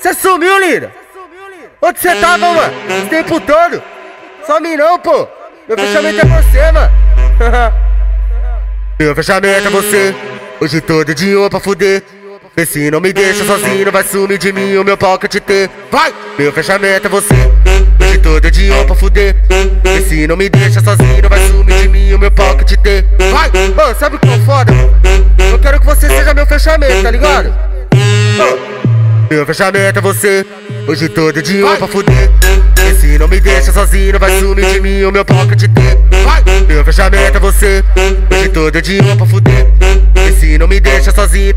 Você sumiu, linda? Onde você tava, mano? Esse tempo todo? Some não, pô. Meu fechamento é você, mano. Meu fechamento é você. Hoje todo dia pra fuder. Vê se não me deixa sozinho, vai sumir de mim o meu pocket T. Vai! Meu fechamento é você. Hoje todo dia pra fuder. Vê se não me deixa sozinho, vai sumir de mim o meu pocket T. Vai! Ô, sabe o que é foda? Eu quero que você seja meu fechamento, tá ligado? Meu fechamento é você. Hoje todo dia pra fuder. Se não me deixa sozinho, vai sumir de mim o meu pocket T. Meu fechamento é você. Hoje todo dia pra fuder. Se não me deixa sozinho.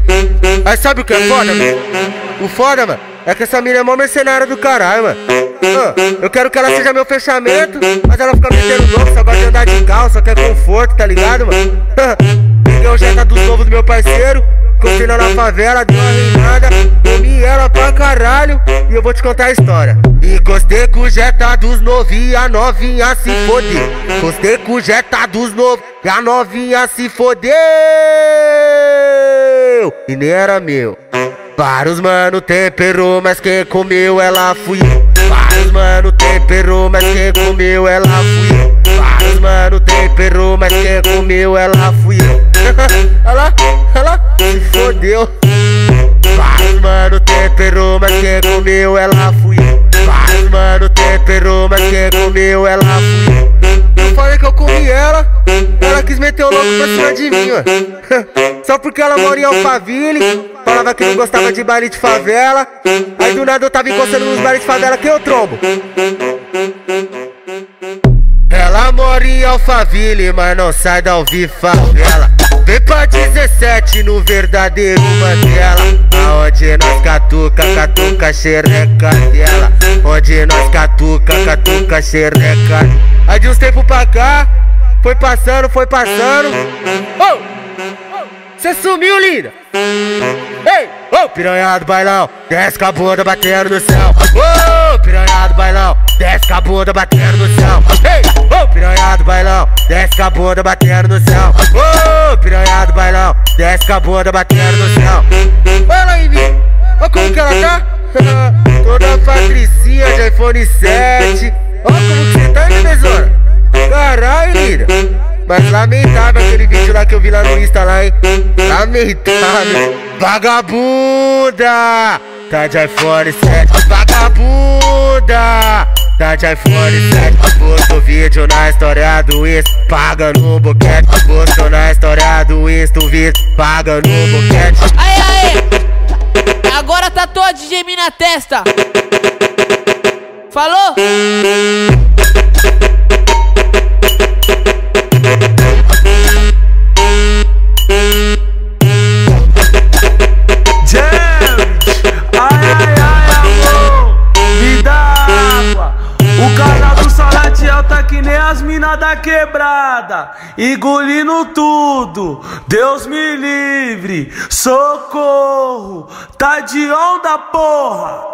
Aí sabe o que é foda, mano? O foda, mano, é que essa mina é mó mercenária do caralho, mano. Ah, eu quero que ela seja meu fechamento, mas ela fica metendo louco, só gosta de andar de só quer conforto, tá ligado, mano? Peguei o jeta dos novos do meu parceiro. Lá na favela, dei uma reinada Comi eu vou te contar a história. Encostei com o jeta dos novos e a novinha se fodeu. Encostei com o jeta dos novos e a novinha se fodeu. E nem era meu. Vários mano temperou, mas quem comeu ela fui eu. Vários mano temperou, mas quem comeu ela fui eu. Vários mano temperou, mas quem comeu ela fui eu. Ela, ela se fodeu quem comeu ela fui eu mano temperou, mas quem comeu ela fui eu eu falei que eu comi ela, ela quis meter o louco pra cima de mim, ó. Só porque ela mora em Alphaville, falava que não gostava de baile de favela. Aí do nada eu tava encostando nos bailes de favela que eu trombo. Mora em Alphaville, mas não sai da Alvi favela. Vem pra 17 no verdadeiro Mandela Aonde nós catuca, catuca xereca dela Onde nós catuca, catuca xereca Aí de uns tempos pra cá Foi passando, foi passando Oh! Cê sumiu, linda! Ei! Ô, oh, piranha do bailão, desce com a bunda batendo no céu. Ô, oh, piranha do bailão, desce com a bunda batendo no céu. Ei! Ô, oh, piranha do bailão, desce com a bunda batendo no céu. Ô, oh, piranha do bailão, desce com a bunda batendo no céu. Olha mim, olha como que ela tá. Toda patricinha de iPhone 7. Olha como que você tá, hein, bebezoura? Caralho, linda. Mas lamentável aquele vídeo lá que eu vi lá no Insta lá, hein? Lamentável. Vagabunda! Tá de iPhone 7. Vagabunda! IPhone 7. Postou vídeo na história do Insta, paga no boquete. Postou na história do Insta, o vídeo, paga no boquete. Aê, aê! Agora tá todo de na testa. Falou? Da quebrada, engolindo tudo. Deus me livre, socorro, tá de onda, porra.